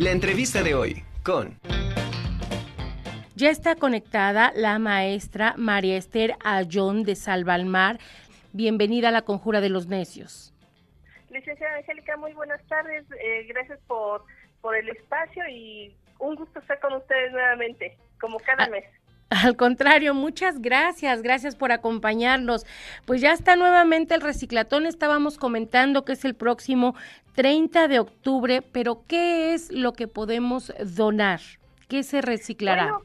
La entrevista de hoy con... Ya está conectada la maestra María Esther Ayón de Salvalmar. Bienvenida a la Conjura de los Necios. Licenciada Angélica, muy buenas tardes. Eh, gracias por, por el espacio y un gusto estar con ustedes nuevamente, como cada Ah, mes. Al contrario, muchas gracias, gracias por acompañarnos. Pues ya está nuevamente el reciclatón, estábamos comentando que es el próximo 30 de octubre, pero ¿qué es lo que podemos donar? ¿Qué se reciclará?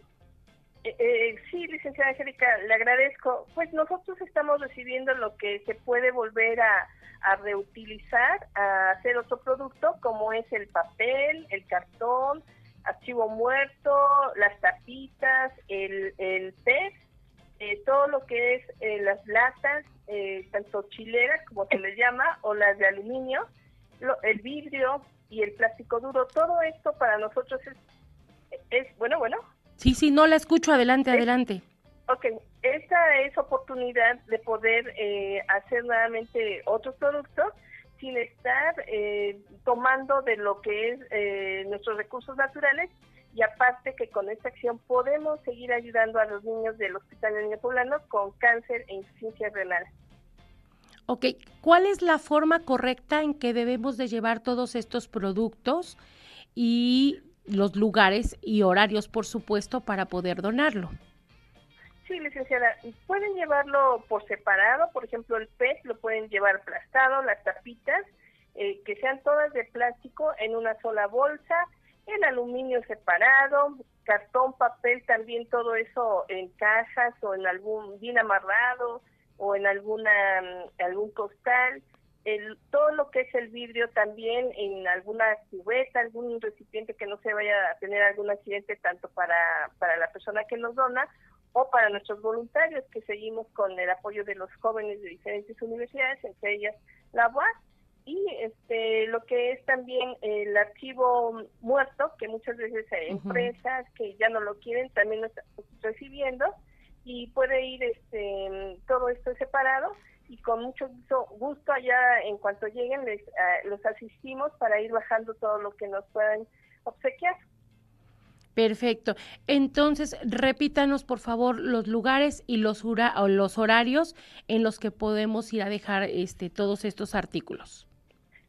Eh, eh, sí, licenciada Angélica, le agradezco. Pues nosotros estamos recibiendo lo que se puede volver a reutilizar, a hacer otro producto, como es el papel, el cartón, archivo muerto, las tapitas, el, el PET, eh, todo lo que es eh, las latas, eh, tanto chileras como se les llama, o las de aluminio, lo- el vidrio y el plástico duro, todo esto para nosotros es, es bueno, bueno, Sí, sí, no la escucho, adelante, adelante. Ok, esta es oportunidad de poder eh, hacer nuevamente otros productos sin estar eh, tomando de lo que es eh, nuestros recursos naturales y aparte que con esta acción podemos seguir ayudando a los niños del Hospital de Niños Poblanos con cáncer e insuficiencia renal. Ok, ¿cuál es la forma correcta en que debemos de llevar todos estos productos y los lugares y horarios, por supuesto, para poder donarlo? Sí, licenciada, pueden llevarlo por separado, por ejemplo, el PET lo pueden llevar aplastado, las tapitas, eh, que sean todas de plástico en una sola bolsa, el aluminio separado, cartón, papel, también todo eso en cajas o en algún bien amarrado o en alguna mm, algún costal, el, todo lo que es el vidrio también en alguna cubeta, algún recipiente que no se vaya a tener algún accidente tanto para, para la persona que nos dona o para nuestros voluntarios que seguimos con el apoyo de los jóvenes de diferentes universidades, entre ellas la UAS, y este lo que es también el archivo muerto, que muchas veces hay empresas que ya no lo quieren, también lo estamos recibiendo, y puede ir este todo esto separado y con mucho gusto, allá en cuanto lleguen les ah, los asistimos para ir bajando todo lo que nos puedan obsequiar. Perfecto. Entonces, repítanos, por favor, los lugares y los, horarios en los que podemos ir a dejar este, todos estos artículos.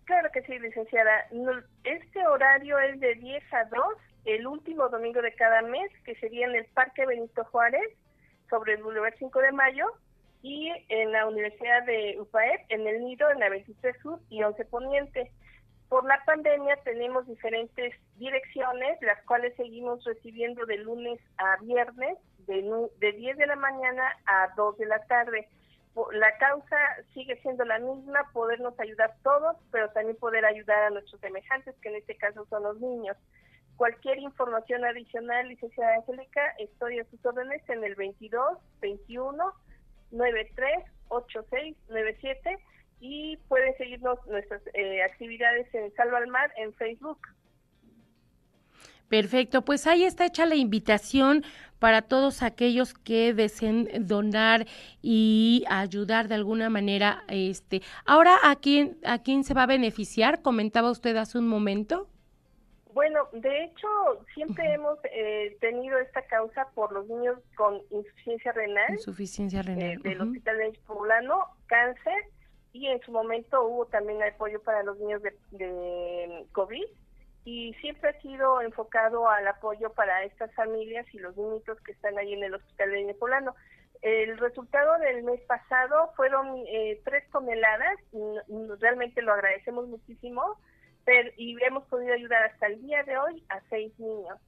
Claro que sí, licenciada. Este horario es de 10 a 2, el último domingo de cada mes, que sería en el Parque Benito Juárez, sobre el Boulevard 5 de Mayo, y en la Universidad de UPAEP, en el Nido, en la 23 Sur y 11 Poniente. Por la pandemia tenemos diferentes direcciones, las cuales seguimos recibiendo de lunes a viernes, de, de 10 de la mañana a 2 de la tarde. La causa sigue siendo la misma, podernos ayudar todos, pero también poder ayudar a nuestros semejantes, que en este caso son los niños. Cualquier información adicional, licenciada Angélica, estoy a sus órdenes en el 22 21 93 86 97 y pueden seguirnos nuestras eh, actividades en Salva al Mar en Facebook. Perfecto, pues ahí está hecha la invitación para todos aquellos que deseen donar y ayudar de alguna manera. Este, ahora, ¿a quién, a quién se va a beneficiar? Comentaba usted hace un momento. Bueno, de hecho, siempre hemos eh, tenido esta causa por los niños con insuficiencia renal. Insuficiencia eh, renal. del ujú. Hospital de Poblano, cáncer, y en su momento hubo también apoyo para los niños de, de COVID, y siempre ha sido enfocado al apoyo para estas familias y los niñitos que están ahí en el Hospital de Poblano. El resultado del mes pasado fueron eh, tres toneladas, realmente lo agradecemos muchísimo, pero, y hemos podido ayudar hasta el día de hoy a seis niños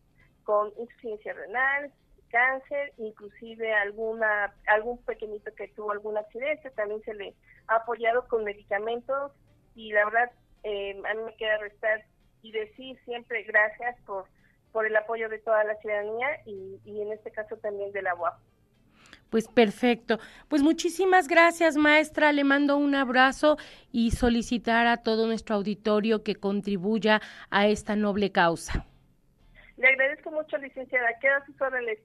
con insuficiencia renal, cáncer, inclusive alguna algún pequeñito que tuvo algún accidente, también se le ha apoyado con medicamentos y la verdad eh, a mí me queda restar y decir siempre gracias por por el apoyo de toda la ciudadanía y, y en este caso también de la UAP. Pues perfecto. Pues muchísimas gracias, maestra. Le mando un abrazo y solicitar a todo nuestro auditorio que contribuya a esta noble causa. Le agradezco mucho, licenciada. Queda a sus órdenes.